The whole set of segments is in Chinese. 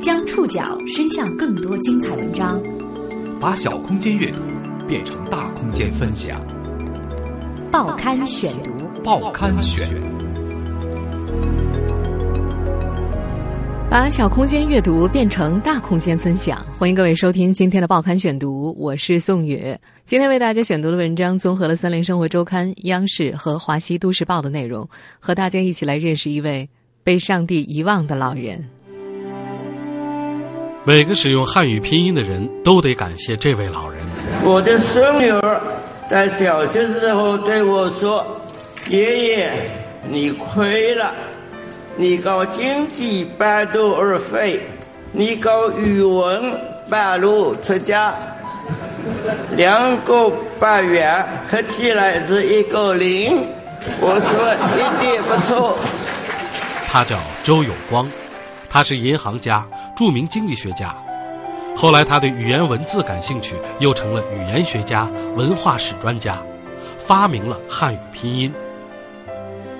将触角伸向更多精彩文章，把小空间阅读变成大空间分享。报刊选读，报刊选，把小空间阅读变成大空间分享。欢迎各位收听今天的报刊选读，我是宋宇。今天为大家选读的文章综合了《三联生活周刊》、央视和华西都市报的内容，和大家一起来认识一位被上帝遗忘的老人。每个使用汉语拼音的人都得感谢这位老人。我的孙女儿在小学时候对我说：“爷爷，你亏了，你搞经济半途而废，你搞语文半路出家，两个半圆合起来是一个零。”我说一点不错。他叫周有光。他是银行家、著名经济学家，后来他对语言文字感兴趣，又成了语言学家、文化史专家，发明了汉语拼音。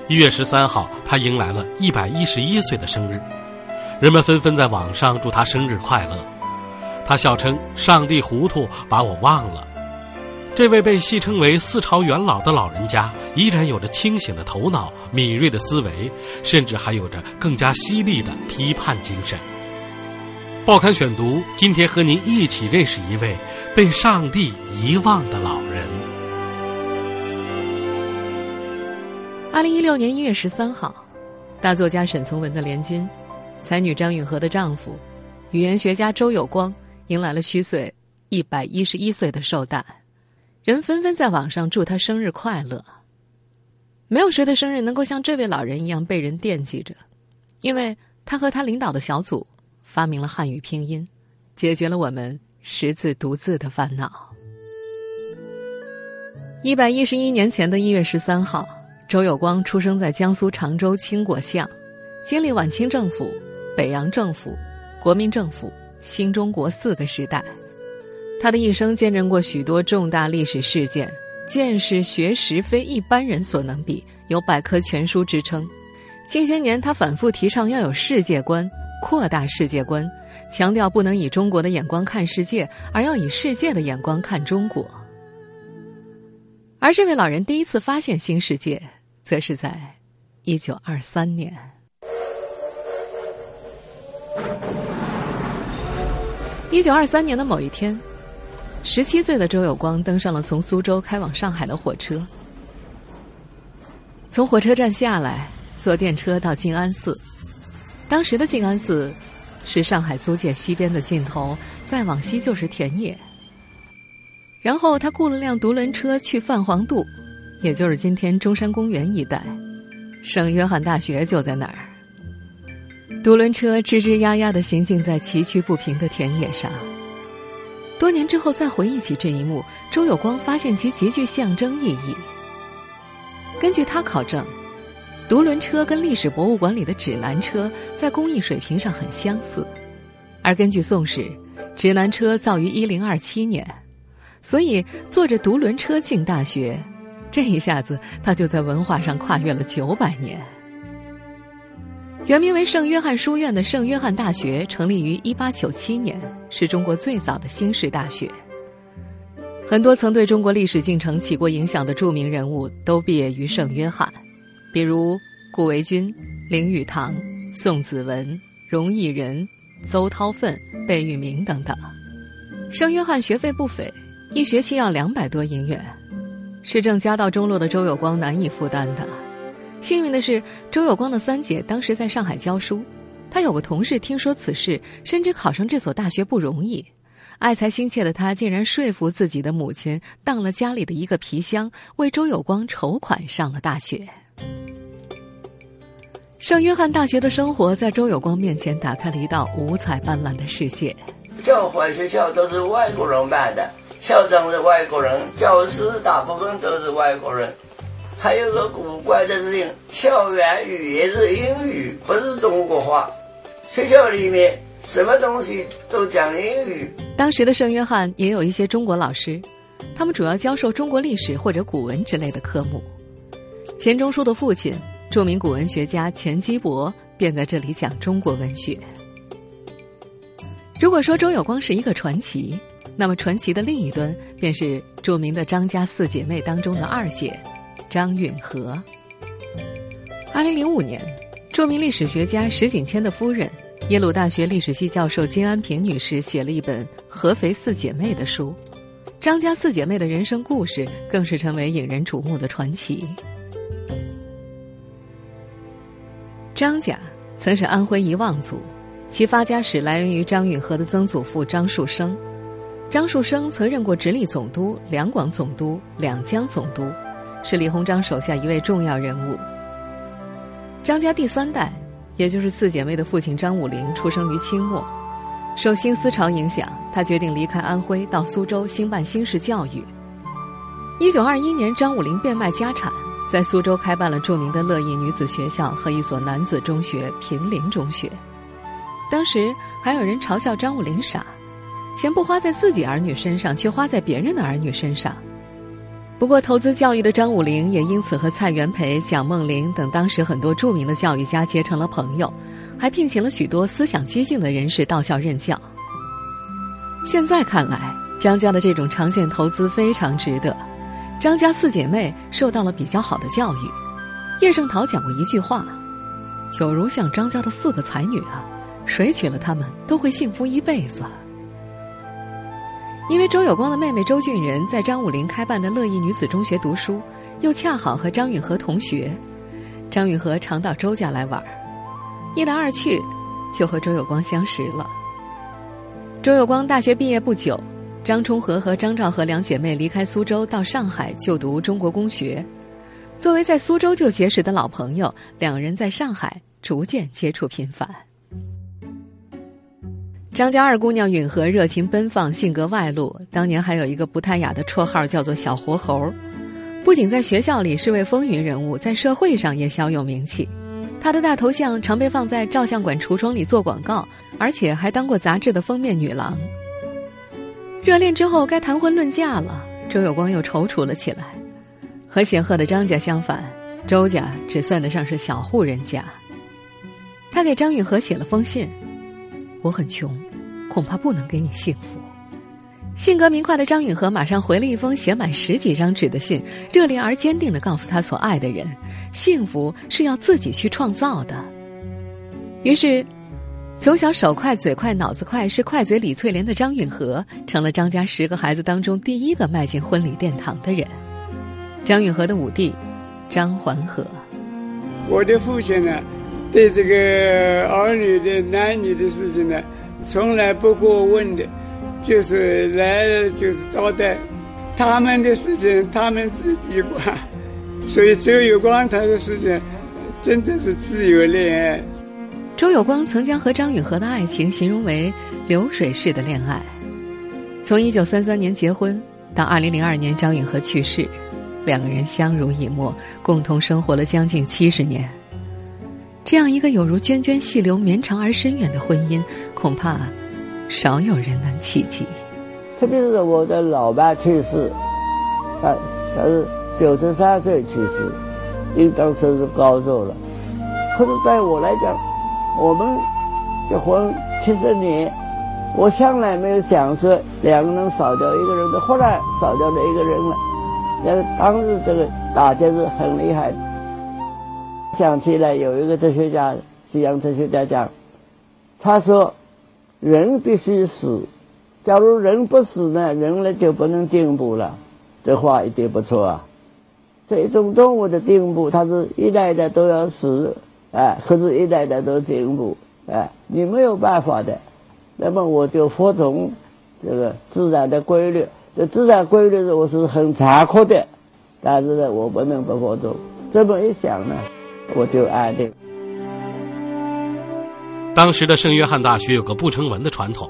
一月十三号，他迎来了一百一十一岁的生日，人们纷纷在网上祝他生日快乐。他笑称：“上帝糊涂，把我忘了。”这位被戏称为“四朝元老”的老人家，依然有着清醒的头脑、敏锐的思维，甚至还有着更加犀利的批判精神。报刊选读，今天和您一起认识一位被上帝遗忘的老人。二零一六年一月十三号，大作家沈从文的连襟，才女张允和的丈夫，语言学家周有光，迎来了虚岁一百一十一岁的寿诞。人纷纷在网上祝他生日快乐。没有谁的生日能够像这位老人一样被人惦记着，因为他和他领导的小组发明了汉语拼音，解决了我们识字读字的烦恼。一百一十一年前的一月十三号，周有光出生在江苏常州青果巷，经历晚清政府、北洋政府、国民政府、新中国四个时代。他的一生见证过许多重大历史事件，见识学识非一般人所能比，有百科全书之称。近些年，他反复提倡要有世界观，扩大世界观，强调不能以中国的眼光看世界，而要以世界的眼光看中国。而这位老人第一次发现新世界，则是在一九二三年。一九二三年的某一天。十七岁的周有光登上了从苏州开往上海的火车，从火车站下来，坐电车到静安寺。当时的静安寺是上海租界西边的尽头，再往西就是田野。然后他雇了辆独轮车去泛黄渡，也就是今天中山公园一带，圣约翰大学就在那儿。独轮车吱吱呀呀的行进在崎岖不平的田野上。多年之后再回忆起这一幕，周有光发现其极具象征意义。根据他考证，独轮车跟历史博物馆里的指南车在工艺水平上很相似，而根据《宋史》，指南车造于一零二七年，所以坐着独轮车进大学，这一下子他就在文化上跨越了九百年。原名为圣约翰书院的圣约翰大学成立于一八九七年，是中国最早的新式大学。很多曾对中国历史进程起过影响的著名人物都毕业于圣约翰，比如顾维钧、林语堂、宋子文、荣毅仁、邹韬奋、贝聿铭等等。圣约翰学费不菲，一学期要两百多银元，是正家道中落的周有光难以负担的。幸运的是，周有光的三姐当时在上海教书，他有个同事听说此事，深知考上这所大学不容易，爱才心切的他竟然说服自己的母亲，当了家里的一个皮箱，为周有光筹款上了大学。圣约翰大学的生活在周有光面前打开了一道五彩斑斓的世界。教会学校都是外国人办的，校长是外国人，教师大部分都是外国人。还有个古怪的事情，校园语言是英语，不是中国话。学校里面什么东西都讲英语。当时的圣约翰也有一些中国老师，他们主要教授中国历史或者古文之类的科目。钱钟书的父亲著名古文学家钱基博便在这里讲中国文学。如果说周有光是一个传奇，那么传奇的另一端便是著名的张家四姐妹当中的二姐张允和。二零零五年，著名历史学家石景谦的夫人、耶鲁大学历史系教授金安平女士写了一本《合肥四姐妹》的书，张家四姐妹的人生故事更是成为引人瞩目的传奇。张家曾是安徽一望族，其发家史来源于张允和的曾祖父张树声。张树声曾任过直隶总督、两广总督、两江总督，是李鸿章手下一位重要人物。张家第三代，也就是四姐妹的父亲张武龄，出生于清末。受新思潮影响，他决定离开安徽，到苏州兴办新式教育。一九二一年，张武龄变卖家产，在苏州开办了著名的乐意女子学校和一所男子中学——平陵中学。当时还有人嘲笑张武龄傻。钱不花在自己儿女身上，却花在别人的儿女身上。不过，投资教育的张武龄也因此和蔡元培、蒋梦麟等当时很多著名的教育家结成了朋友，还聘请了许多思想激进的人士到校任教。现在看来，张家的这种长线投资非常值得。张家四姐妹受到了比较好的教育。叶圣陶讲过一句话：“有如像张家的四个才女啊，谁娶了她们都会幸福一辈子。”因为周有光的妹妹周俊仁在张武龄开办的乐意女子中学读书，又恰好和张允和同学，张允和常到周家来玩一来二去，就和周有光相识了。周有光大学毕业不久，张充和和张兆和两姐妹离开苏州到上海就读中国公学。作为在苏州就结识的老朋友，两人在上海逐渐接触频繁。张家二姑娘允和热情奔放，性格外露。当年还有一个不太雅的绰号，叫做“小活猴”。不仅在学校里是位风云人物，在社会上也小有名气。她的大头像常被放在照相馆橱窗里做广告，而且还当过杂志的封面女郎。热恋之后，该谈婚论嫁了，周有光又踌躇了起来。和显赫的张家相反，周家只算得上是小户人家。他给张允和写了封信。我很穷，恐怕不能给你幸福。性格明快的张允和马上回了一封写满十几张纸的信，热烈而坚定的告诉他所爱的人：幸福是要自己去创造的。于是，从小手快、嘴快、脑子快，是快嘴李翠莲的张允和，成了张家十个孩子当中第一个迈进婚礼殿堂的人。张允和的五弟张环和，我的父亲呢？对这个儿女的男女的事情呢，从来不过问的，就是来了就是招待，他们的事情他们自己管，所以周有光他的事情，真的是自由恋爱。周有光曾将和张允和的爱情形容为流水式的恋爱，从一九三三年结婚到二零零二年张允和去世，两个人相濡以沫，共同生活了将近七十年。这样一个有如涓涓细流、绵长而深远的婚姻，恐怕少有人能企及。特别是我的老爸去世，他他是九十三岁去世，应当说是高寿了。可是在我来讲，我们结婚七十年，我向来没有想说两个人少掉一个人的，忽然少掉了一个人了。但是当时这个打击是很厉害的。想起来有一个哲学家，西洋哲学家讲，他说，人必须死，假如人不死呢，人类就不能进步了。这话一点不错啊。这种动物的进步，它是一代代都要死，哎，可是一代代都进步，哎，你没有办法的。那么我就服从这个自然的规律，这自然规律我是很残酷的，但是呢，我不能不服从。这么一想呢。我就爱这个。当时的圣约翰大学有个不成文的传统，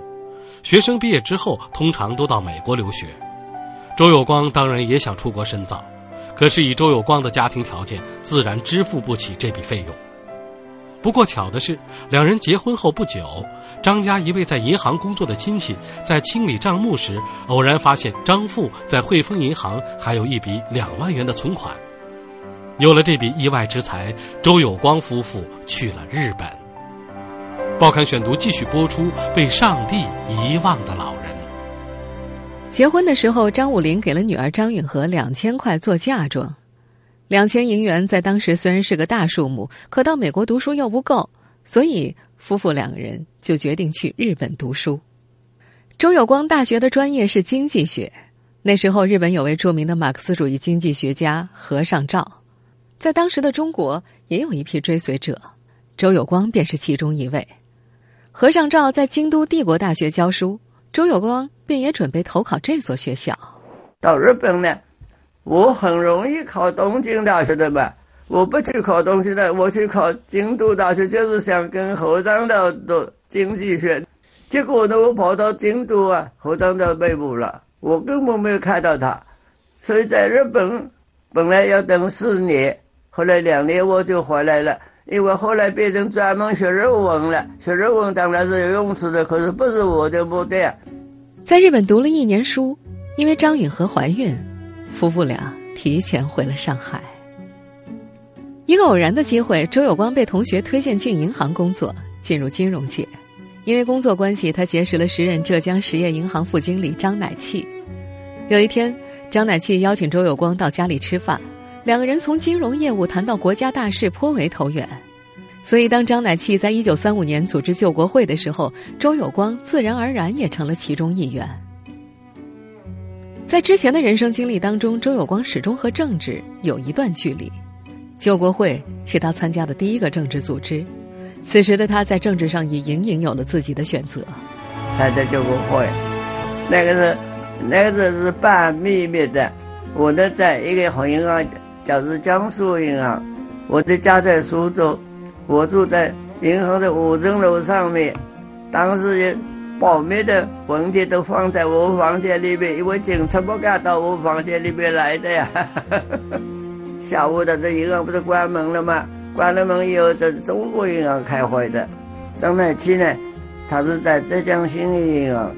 学生毕业之后通常都到美国留学。周有光当然也想出国深造，可是以周有光的家庭条件，自然支付不起这笔费用。不过巧的是，两人结婚后不久，张家一位在银行工作的亲戚在清理账目时，偶然发现张父在汇丰银行还有一笔两万元的存款。有了这笔意外之财，周有光夫妇去了日本。报刊选读继续播出《被上帝遗忘的老人》。结婚的时候，张武林给了女儿张允和两千块做嫁妆。两千银元在当时虽然是个大数目，可到美国读书又不够，所以夫妇两个人就决定去日本读书。周有光大学的专业是经济学，那时候日本有位著名的马克思主义经济学家和尚照，在当时的中国也有一批追随者，周有光便是其中一位。和尚照在京都帝国大学教书，周有光便也准备投考这所学校。到日本呢？我很容易考东京大学的嘛？我不去考东京的，我去考京都大学，就是想跟和尚道读经济学。结果呢，我跑到京都啊，和尚道被捕了，我根本没有看到他。所以在日本本来要等四年，后来两年我就回来了，因为后来变成专门学日文了。学日文当然是有用处的，可是不是我的目的。在日本读了一年书，因为张允和怀孕。夫妇俩提前回了上海。一个偶然的机会，周有光被同学推荐进银行工作，进入金融界。因为工作关系，他结识了时任浙江实业银行副经理张乃器。有一天，张乃器邀请周有光到家里吃饭，两个人从金融业务谈到国家大事，颇为投缘。所以，当张乃器在一九三五年组织救国会的时候，周有光自然而然也成了其中一员。在之前的人生经历当中，周有光始终和政治有一段距离。救国会是他参加的第一个政治组织，此时的他在政治上已隐隐有了自己的选择。参加救国会，那个是那个是是半秘密的。我呢，在一个好银行，叫是江苏银行。我的家在苏州，我住在银行的五层楼上面。当时也。保密的文件都放在我房间里面，因为警察不敢到我房间里面来的呀。下午的这银行不是关门了吗？关了门以后，这是中国银行开会的。张乃器呢，他是在浙江兴业银行，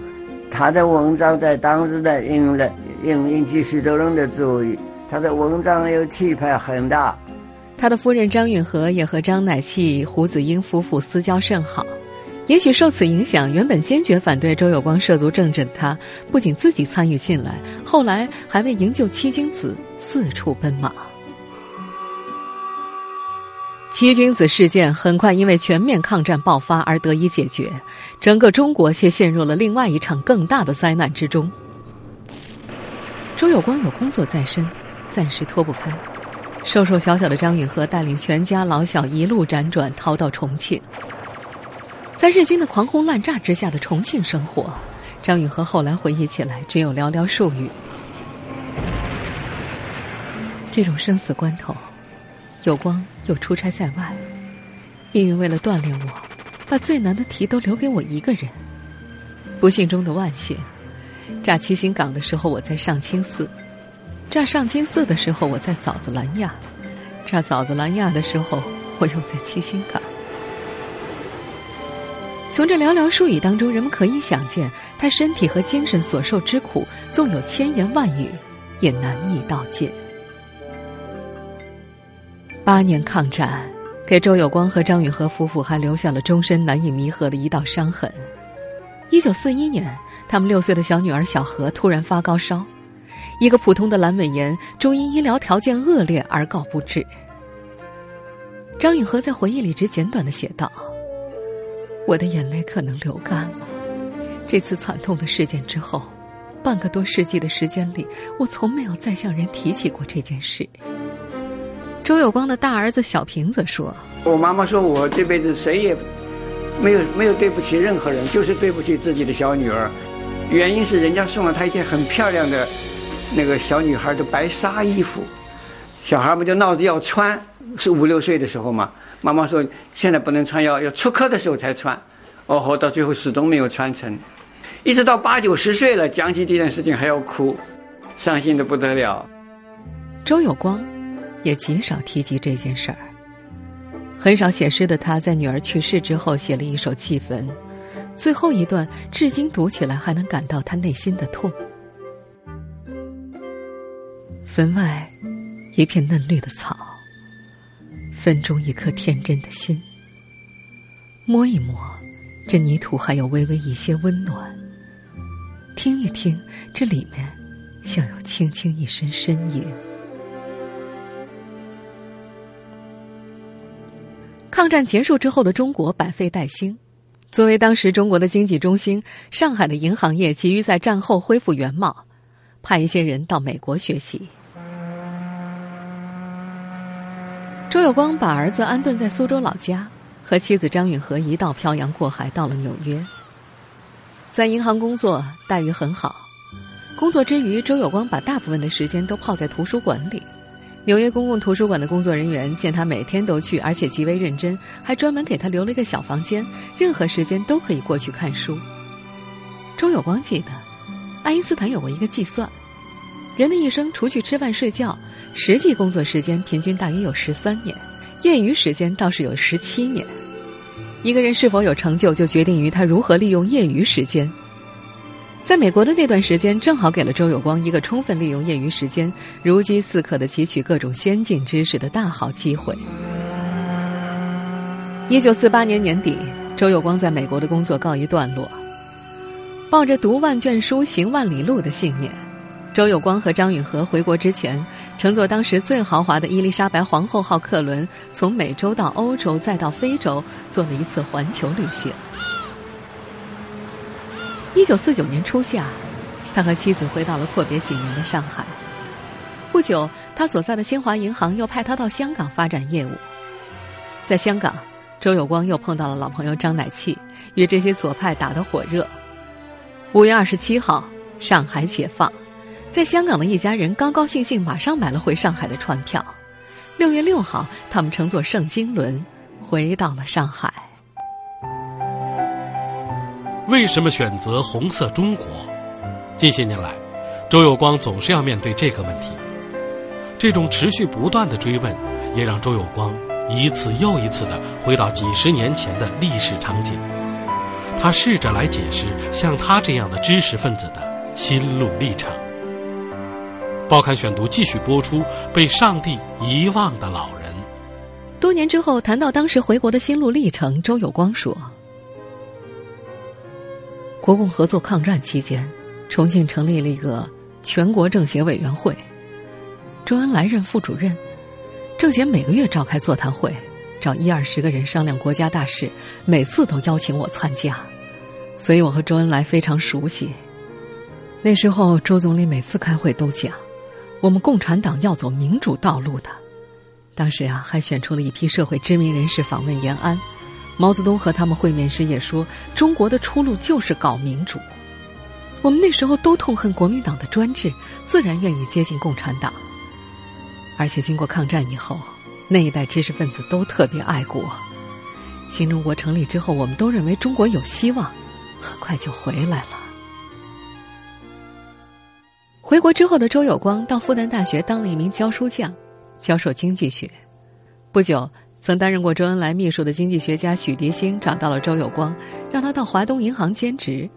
他的文章在当时的引了引引起许多人的注意。他的文章有气派很大。他的夫人张允和也和张乃器、胡子英夫妇私交甚好。也许受此影响，原本坚决反对周有光涉足政治的他，不仅自己参与进来，后来还为营救七君子四处奔马。七君子事件很快因为全面抗战爆发而得以解决，整个中国却陷入了另外一场更大的灾难之中。周有光有工作在身，暂时脱不开，瘦瘦小小的张允和带领全家老小一路辗转逃到重庆。在日军的狂轰滥炸之下的重庆生活，张允和后来回忆起来只有寥寥数语。这种生死关头，有光又出差在外，命运为了锻炼我，把最难的题都留给我一个人。不幸中的万幸，炸七星岗的时候我在上清寺，炸上清寺的时候我在枣子兰亚，炸枣子兰亚的时候我又在七星岗。从这寥寥数语当中，人们可以想见，他身体和精神所受之苦，纵有千言万语，也难以道尽。八年抗战，给周有光和张允和夫妇还留下了终身难以弥合的一道伤痕。一九四一年，他们六岁的小女儿小何突然发高烧，一个普通的阑尾炎，终因医疗条件恶劣而告不治。张允和在回忆里只简短的写道。我的眼泪可能流干了。这次惨痛的事件之后，半个多世纪的时间里，我从没有再向人提起过这件事。周有光的大儿子小平则说：“我妈妈说我这辈子谁也没有没有对不起任何人，就是对不起自己的小女儿。原因是人家送了她一件很漂亮的那个小女孩的白纱衣服，小孩们就闹着要穿，是五六岁的时候嘛。”妈妈说：“现在不能穿，要要出科的时候才穿。”哦吼，到最后始终没有穿成，一直到八九十岁了，讲起这件事情还要哭，伤心的不得了。周有光也极少提及这件事儿。很少写诗的他，在女儿去世之后写了一首祭坟，最后一段至今读起来还能感到他内心的痛。坟外，一片嫩绿的草。坟中一颗天真的心。摸一摸，这泥土还有微微一些温暖；听一听，这里面像有轻轻一声呻吟。抗战结束之后的中国百废待兴，作为当时中国的经济中心，上海的银行业急于在战后恢复原貌，派一些人到美国学习。周有光把儿子安顿在苏州老家，和妻子张允和一道漂洋过海到了纽约。在银行工作待遇很好，工作之余，周有光把大部分的时间都泡在图书馆里。纽约公共图书馆的工作人员见他每天都去，而且极为认真，还专门给他留了一个小房间，任何时间都可以过去看书。周有光记得，爱因斯坦有过一个计算：人的一生除去吃饭睡觉，实际工作时间平均大约有十三年，业余时间倒是有十七年。一个人是否有成就，就决定于他如何利用业余时间。在美国的那段时间，正好给了周有光一个充分利用业余时间、如饥似渴的汲取各种先进知识的大好机会。一九四八年年底，周有光在美国的工作告一段落。抱着读万卷书、行万里路的信念，周有光和张允和回国之前，乘坐当时最豪华的伊丽莎白皇后号客轮，从美洲到欧洲，再到非洲，做了一次环球旅行。一九四九年初夏，他和妻子回到了阔别几年的上海。不久，他所在的新华银行又派他到香港发展业务。在香港，周有光又碰到了老朋友张乃器，与这些左派打得火热。五月二十七号，上海解放，在香港的一家人高高兴兴马上买了回上海的船票。六月六号，他们乘坐圣经轮回到了上海。为什么选择红色中国？近些年来，周有光总是要面对这个问题。这种持续不断的追问，也让周有光一次又一次的回到几十年前的历史场景。他试着来解释像他这样的知识分子的心路历程。报刊选读继续播出《被上帝遗忘的老人》。多年之后，谈到当时回国的心路历程，周有光说。国共合作抗战期间，重庆成立了一个全国政协委员会，周恩来任副主任。政协每个月召开座谈会，找一二十个人商量国家大事，每次都邀请我参加，所以我和周恩来非常熟悉。那时候，周总理每次开会都讲，我们共产党要走民主道路的。当时啊，还选出了一批社会知名人士访问延安。毛泽东和他们会面时也说：“中国的出路就是搞民主。”我们那时候都痛恨国民党的专制，自然愿意接近共产党。而且经过抗战以后，那一代知识分子都特别爱国。新中国成立之后，我们都认为中国有希望，很快就回来了。回国之后的周有光到复旦大学当了一名教书匠，教授经济学。不久。曾担任过周恩来秘书的经济学家许涤新找到了周有光，让他到华东银行兼职。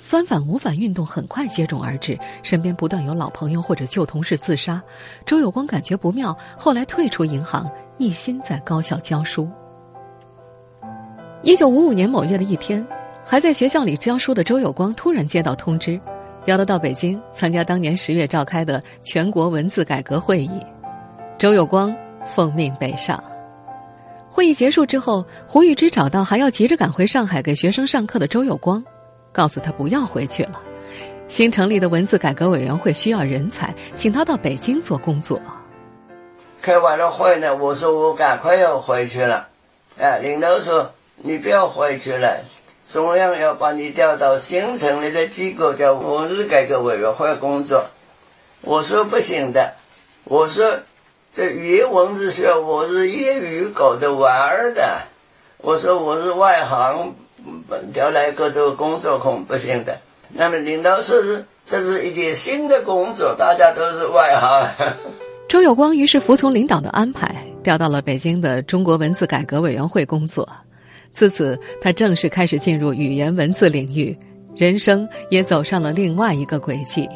三反五反运动很快接踵而至，身边不断有老朋友或者旧同事自杀。周有光感觉不妙，后来退出银行，一心在高校教书。一九五五年某月的一天，还在学校里教书的周有光突然接到通知，要他到北京参加当年十月召开的全国文字改革会议。周有光奉命北上。会议结束之后，胡玉芝找到还要急着赶回上海给学生上课的周有光，告诉他不要回去了。新成立的文字改革委员会需要人才，请他到北京做工作。开完了会呢，我说我赶快要回去了。哎，领导说你不要回去了，中央要把你调到新成立的机构叫文字改革委员会工作。我说不行的，我说。这语言文字学，我是业余搞的玩儿的。我说我是外行，调来各州工作恐不行的。那么领导说是这是一件新的工作，大家都是外行。周有光于是服从领导的安排，调到了北京的中国文字改革委员会工作。自此，他正式开始进入语言文字领域，人生也走上了另外一个轨迹。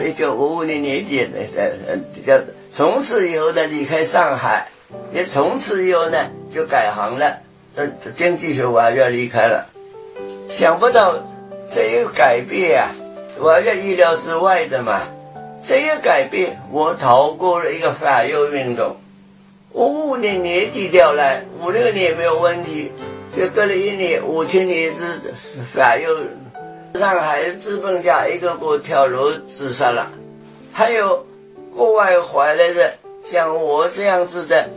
一九五五年年底，呃呃，从此以后呢，离开上海，也从此以后呢就改行了，呃，经济学我要离开了。想不到这一改变啊，我在意料之外的嘛。这一改变，我逃过了一个反右运动。五五年年底调来，五六年没有问题，就隔了一年，五七年是反右，上海的资本家一个个跳楼自杀了，还有国外回来的像我这样子的，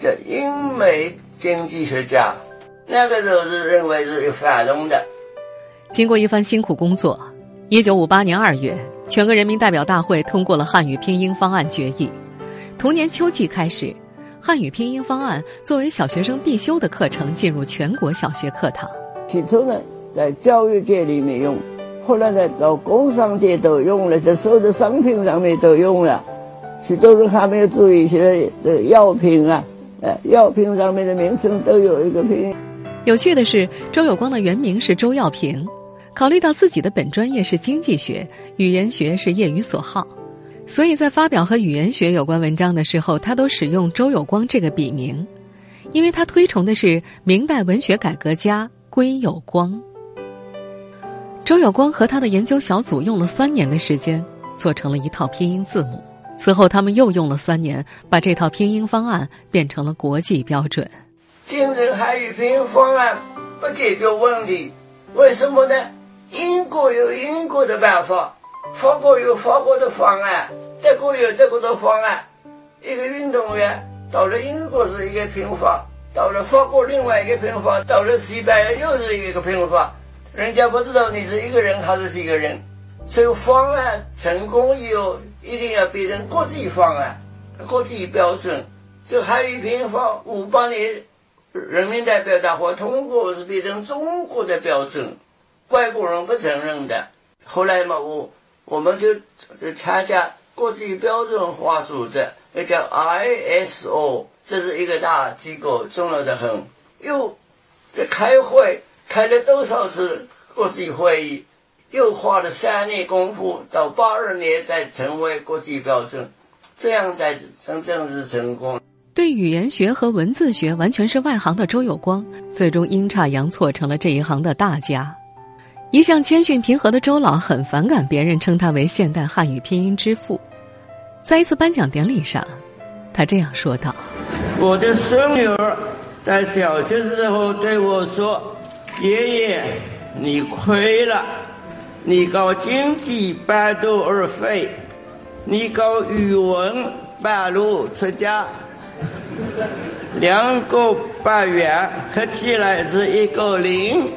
叫英美经济学家，那个时候是认为是反动的。经过一番辛苦工作，一九五八年二月。全国人民代表大会通过了汉语拼音方案决议，同年秋季开始，汉语拼音方案作为小学生必修的课程进入全国小学课堂。起初呢，在教育界里面用，后来呢，到工商界都用了，在所有的商品上面都用了。许多人还没有注意，现在这药品啊，呃，药品上面的名称都有一个拼音。有趣的是，周有光的原名是周耀平。考虑到自己的本专业是经济学，语言学是业余所好，所以在发表和语言学有关文章的时候，他都使用周有光这个笔名，因为他推崇的是明代文学改革家归有光。周有光和他的研究小组用了三年的时间，做成了一套拼音字母。此后，他们又用了三年，把这套拼音方案变成了国际标准。听人汉语拼音方案不解决问题，为什么呢？英国有英国的办法，法国有法国的方案，德国有德国的方案。一个运动员到了英国是一个拼法，到了法国另外一个拼法，到了西班牙又是一个拼法。人家不知道你是一个人还是几个人。所以方案成功以后，一定要变成国际方案、国际标准。这汉语拼法五八年人民代表大会通过是变成中国的标准。外国人不承认的，后来嘛，我我们就就参加国际标准化组织，那叫 ISO，这是一个大机构，重要的很。又在开会，开了多少次国际会议，又花了三年功夫，到八二年才成为国际标准，这样才真正是成功。对语言学和文字学完全是外行的周有光，最终阴差阳错成了这一行的大家。一向谦逊平和的周老很反感别人称他为现代汉语拼音之父。在一次颁奖典礼上，他这样说道：“我的孙女儿在小学时候对我说：‘爷爷，你亏了，你搞经济半途而废，你搞语文半路出家，两个半圆合起来是一个零。’”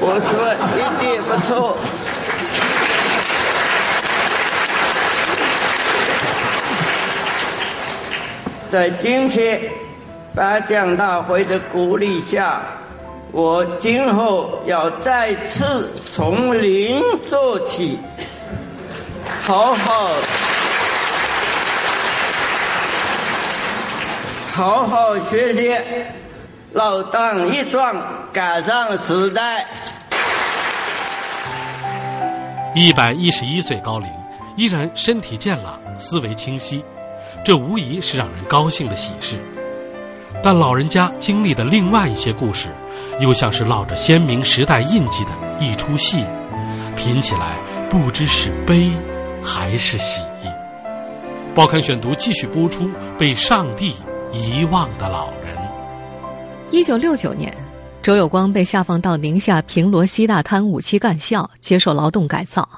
我说一点不错，在今天颁奖大会的鼓励下，我今后要再次从零做起，好好好好学习。老当益壮，赶上时代。一百一十一岁高龄，依然身体健朗，思维清晰，这无疑是让人高兴的喜事。但老人家经历的另外一些故事，又像是烙着鲜明时代印记的一出戏，品起来不知是悲还是喜。报刊选读继续播出：被上帝遗忘的老人。一九六九年，周有光被下放到宁夏平罗西大滩五七干校接受劳动改造。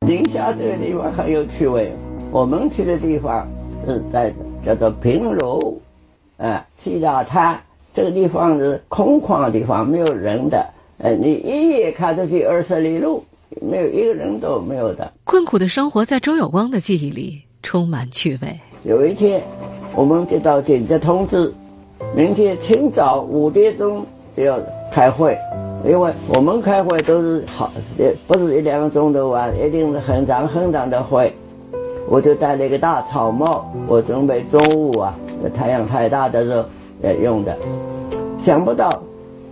宁夏这个地方很有趣味，我们去的地方是在叫做平罗，啊，西大滩这个地方是空旷的地方，没有人的。呃，你一眼看出去二十里路，没有一个人都没有的。困苦的生活在周有光的记忆里充满趣味。有一天，我们接到紧急通知。明天清早五点钟就要开会，因为我们开会都是好，不是一两个钟头啊，一定是很长很长的会。我就戴了一个大草帽，我准备中午啊，太阳太大的时候呃用的。想不到，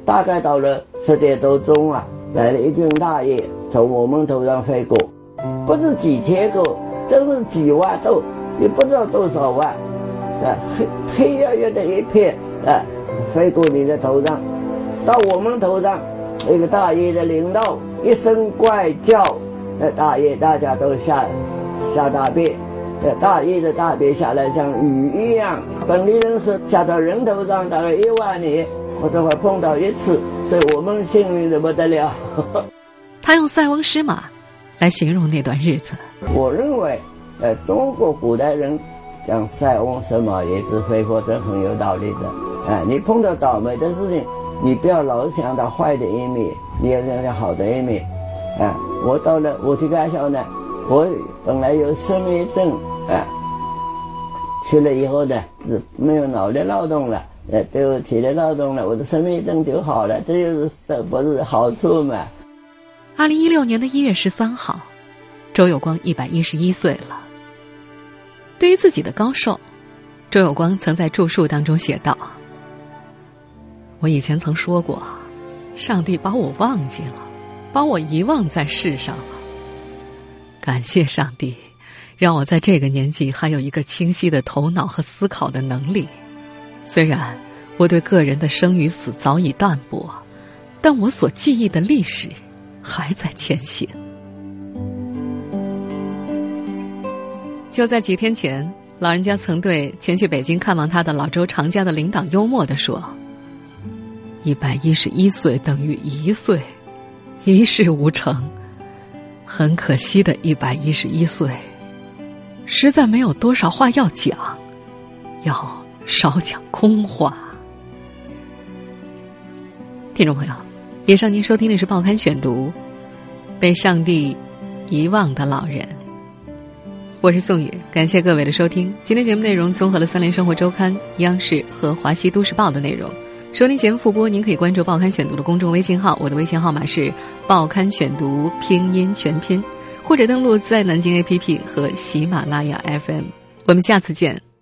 大概到了十点多钟啊，来了一群大雁从我们头上飞过，不是几千个，真是几万都，也不知道多少万。啊，黑黑压压的一片啊，飞过你的头上，到我们头上，那个大爷的领导一声怪叫，那大爷大家都下下大便，这大爷的大便下来像雨一样。本地人是下到人头上大概一万年，我只会碰到一次，所以我们幸运的不得了。他用塞翁失马来形容那段日子。我认为，呃，中国古代人讲塞翁失马焉知非福，这很有道理的。哎，你碰到倒霉的事情，你不要老想到坏的一面，你要想想好的一面。啊，我到了我去干校呢，我本来有失眠症，啊，去了以后呢是没有脑力劳动了，呃，就体力劳动了，我的失眠症就好了，这就是这不是好处嘛。二零一六年的一月十三号，周有光一百一十一岁了。对于自己的高寿，周有光曾在著述当中写道：“我以前曾说过，上帝把我忘记了，把我遗忘在世上了。感谢上帝，让我在这个年纪还有一个清晰的头脑和思考的能力。虽然我对个人的生与死早已淡薄，但我所记忆的历史还在前行。”就在几天前，老人家曾对前去北京看望他的老周常家的领导幽默地说：“一百一十一岁等于一岁，一事无成。很可惜的一百一十一岁，实在没有多少话要讲，要少讲空话。”听众朋友，以上您收听的是《报刊选读》，被上帝遗忘的老人。我是宋宇，感谢各位的收听。今天节目内容综合了《三联生活周刊》、央视和华西都市报的内容。收听节目复播，您可以关注《报刊选读》的公众微信号，我的微信号码是“报刊选读”拼音全拼，或者登录在南京 APP 和喜马拉雅 FM。我们下次见。